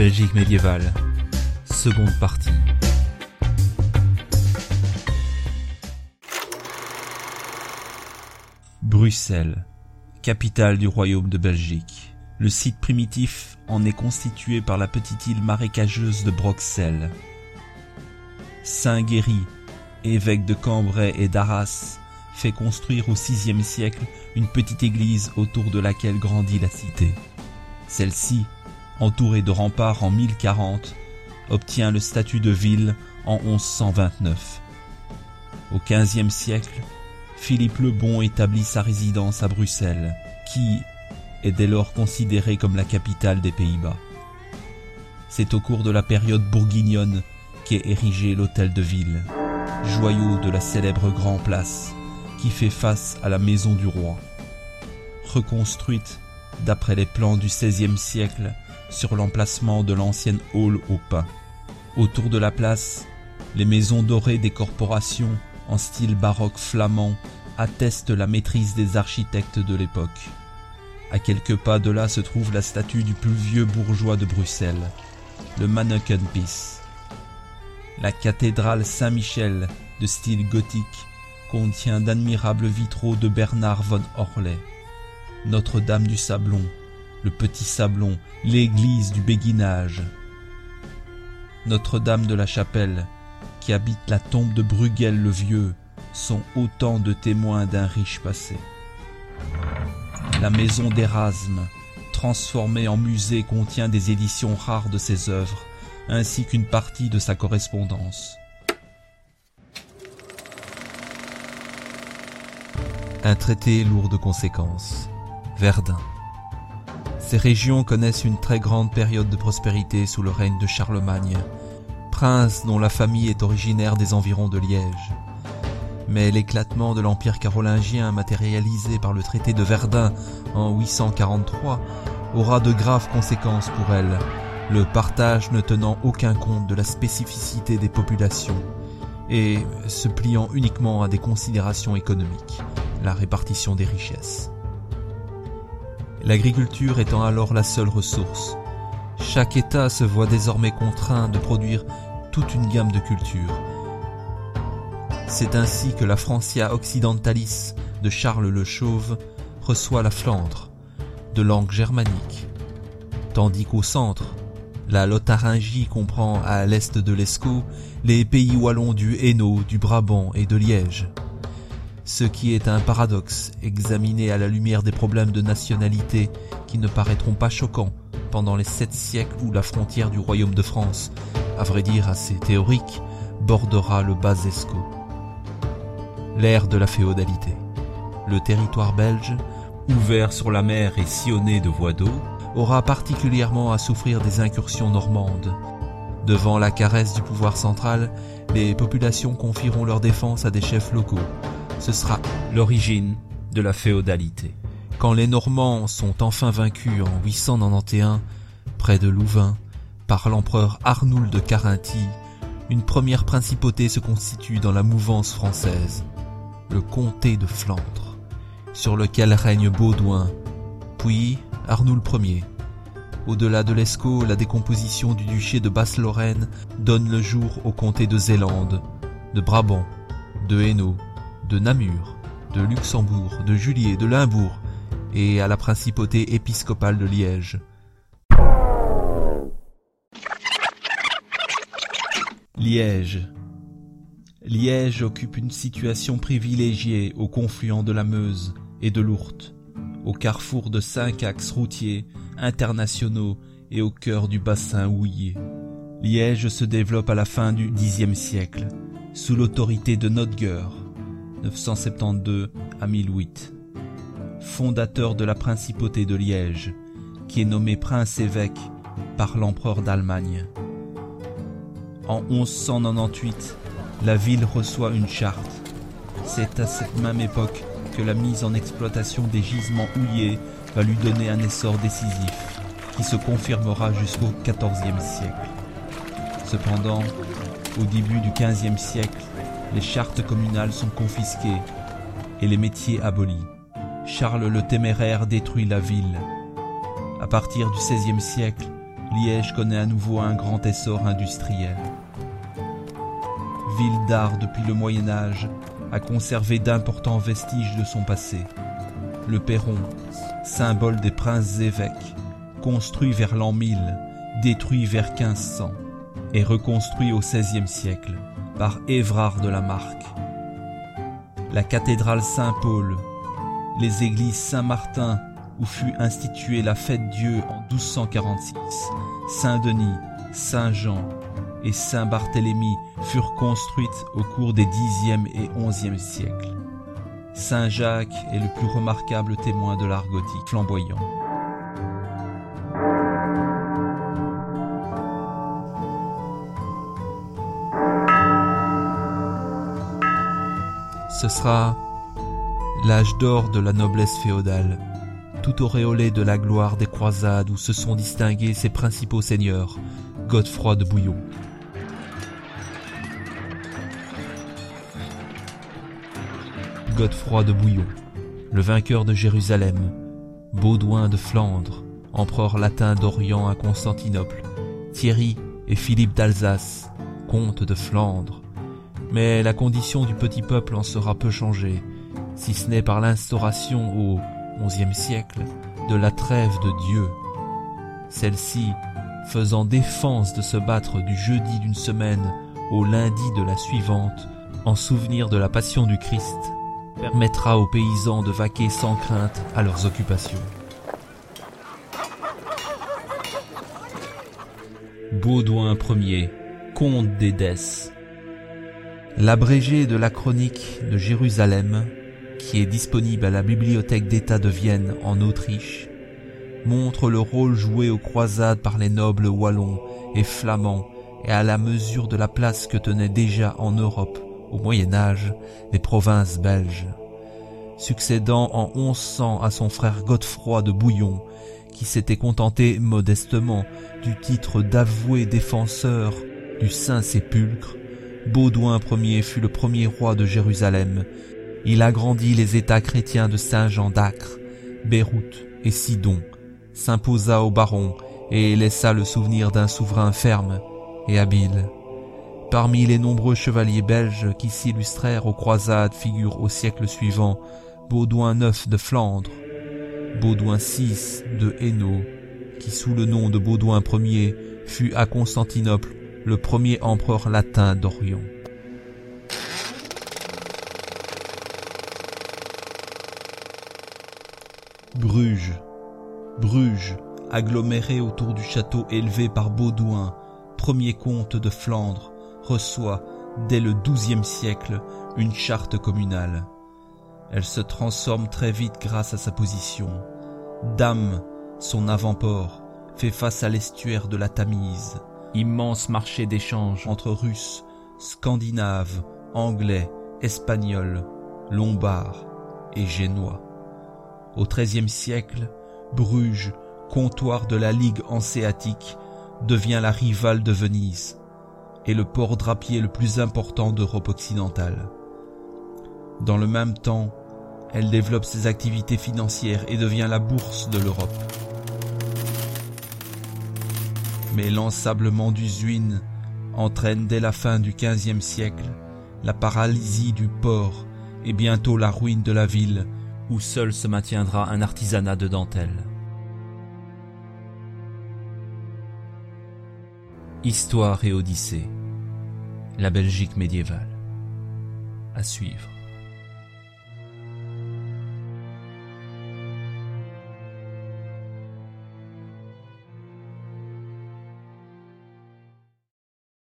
Belgique médiévale. Seconde partie. Bruxelles, capitale du royaume de Belgique. Le site primitif en est constitué par la petite île marécageuse de Broxelles. Saint Guéry, évêque de Cambrai et d'Arras, fait construire au VIe siècle une petite église autour de laquelle grandit la cité. Celle-ci, entourée de remparts en 1040, obtient le statut de ville en 1129. Au XVe siècle, Philippe le Bon établit sa résidence à Bruxelles, qui est dès lors considérée comme la capitale des Pays-Bas. C'est au cours de la période bourguignonne qu'est érigé l'hôtel de ville, joyau de la célèbre Grand Place, qui fait face à la maison du roi. Reconstruite d'après les plans du XVIe siècle sur l'emplacement de l'ancienne hall au pain. Autour de la place, les maisons dorées des corporations en style baroque flamand attestent la maîtrise des architectes de l'époque. À quelques pas de là se trouve la statue du plus vieux bourgeois de Bruxelles, le Manneken-Pis. La cathédrale Saint-Michel, de style gothique, contient d'admirables vitraux de Bernard von Orley. Notre-Dame du Sablon, le Petit Sablon, l'église du Béguinage. Notre-Dame de la Chapelle, qui habite la tombe de Bruegel le Vieux, sont autant de témoins d'un riche passé. La maison d'Erasme, transformée en musée, contient des éditions rares de ses œuvres, ainsi qu'une partie de sa correspondance. Un traité lourd de conséquences. Verdun. Ces régions connaissent une très grande période de prospérité sous le règne de Charlemagne, prince dont la famille est originaire des environs de Liège. Mais l'éclatement de l'empire carolingien matérialisé par le traité de Verdun en 843 aura de graves conséquences pour elle, le partage ne tenant aucun compte de la spécificité des populations et se pliant uniquement à des considérations économiques, la répartition des richesses. L'agriculture étant alors la seule ressource, chaque État se voit désormais contraint de produire toute une gamme de cultures. C'est ainsi que la Francia Occidentalis de Charles le Chauve reçoit la Flandre, de langue germanique, tandis qu'au centre, la Lotharingie comprend à l'est de l'Escaut les pays wallons du Hainaut, du Brabant et de Liège. Ce qui est un paradoxe examiné à la lumière des problèmes de nationalité qui ne paraîtront pas choquants pendant les sept siècles où la frontière du royaume de France, à vrai dire assez théorique, bordera le bas Escaut. L'ère de la féodalité. Le territoire belge, ouvert sur la mer et sillonné de voies d'eau, aura particulièrement à souffrir des incursions normandes. Devant la caresse du pouvoir central, les populations confieront leur défense à des chefs locaux. Ce sera l'origine de la féodalité. Quand les Normands sont enfin vaincus en 891, près de Louvain, par l'empereur Arnoul de Carinthie, une première principauté se constitue dans la mouvance française, le comté de Flandre, sur lequel règne Baudouin, puis Arnoul Ier. Au-delà de l'Escaut, la décomposition du duché de Basse-Lorraine donne le jour au comté de Zélande, de Brabant, de Hainaut, de Namur, de Luxembourg, de Julier, de Limbourg, et à la principauté épiscopale de Liège. Liège. Liège occupe une situation privilégiée au confluent de la Meuse et de l'Ourthe, au carrefour de cinq axes routiers internationaux et au cœur du bassin houillé. Liège se développe à la fin du Xe siècle, sous l'autorité de Notger, 972 à 1008, fondateur de la principauté de Liège, qui est nommé prince-évêque par l'empereur d'Allemagne. En 1198, la ville reçoit une charte. C'est à cette même époque que la mise en exploitation des gisements houillés va lui donner un essor décisif, qui se confirmera jusqu'au XIVe siècle. Cependant, au début du XVe siècle, les chartes communales sont confisquées et les métiers abolis. Charles le Téméraire détruit la ville. À partir du XVIe siècle, Liège connaît à nouveau un grand essor industriel. Ville d'art depuis le Moyen Âge, a conservé d'importants vestiges de son passé. Le perron, symbole des princes évêques, construit vers l'an 1000, détruit vers 1500, et reconstruit au XVIe siècle par Évrard de la Marque. La cathédrale Saint-Paul, les églises Saint-Martin où fut instituée la fête Dieu en 1246, Saint-Denis, Saint-Jean et Saint-Barthélemy furent construites au cours des Xe et XIe siècles. Saint-Jacques est le plus remarquable témoin de l'art gothique flamboyant. Ce sera l'âge d'or de la noblesse féodale, tout auréolé de la gloire des croisades où se sont distingués ses principaux seigneurs, Godefroy de Bouillon. Godefroy de Bouillon, le vainqueur de Jérusalem, Baudouin de Flandre, empereur latin d'Orient à Constantinople, Thierry et Philippe d'Alsace, comte de Flandre. Mais la condition du petit peuple en sera peu changée, si ce n'est par l'instauration au XIe siècle de la trêve de Dieu. Celle-ci faisant défense de se battre du jeudi d'une semaine au lundi de la suivante en souvenir de la passion du Christ permettra aux paysans de vaquer sans crainte à leurs occupations. Baudouin Ier, comte d'Édesse. L'abrégé de la chronique de Jérusalem, qui est disponible à la bibliothèque d'État de Vienne en Autriche, montre le rôle joué aux croisades par les nobles wallons et flamands et à la mesure de la place que tenaient déjà en Europe au Moyen Âge, les provinces belges, succédant en 1100 à son frère Godefroy de Bouillon, qui s'était contenté modestement du titre d'avoué défenseur du Saint-Sépulcre, Baudouin Ier fut le premier roi de Jérusalem. Il agrandit les États chrétiens de Saint-Jean d'Acre, Beyrouth et Sidon, s'imposa aux barons et laissa le souvenir d'un souverain ferme et habile. Parmi les nombreux chevaliers belges qui s'illustrèrent aux croisades figurent au siècle suivant Baudouin IX de Flandre, Baudouin VI de Hainaut, qui sous le nom de Baudouin Ier fut à Constantinople le premier empereur latin d'Orient. Bruges. Bruges, aggloméré autour du château élevé par Baudouin, premier comte de Flandre, reçoit, dès le XIIe siècle, une charte communale. Elle se transforme très vite grâce à sa position. Dame, son avant-port, fait face à l'estuaire de la Tamise, immense marché d'échange entre Russes, Scandinaves, Anglais, Espagnols, Lombards et Génois. Au XIIIe siècle, Bruges, comptoir de la Ligue hanséatique, devient la rivale de Venise et le port drapier le plus important d'Europe occidentale. Dans le même temps, elle développe ses activités financières et devient la bourse de l'Europe. Mais l'ensablement d'Usuine entraîne dès la fin du XVe siècle la paralysie du port et bientôt la ruine de la ville où seul se maintiendra un artisanat de dentelle. Histoire et Odyssée. La Belgique médiévale. À suivre.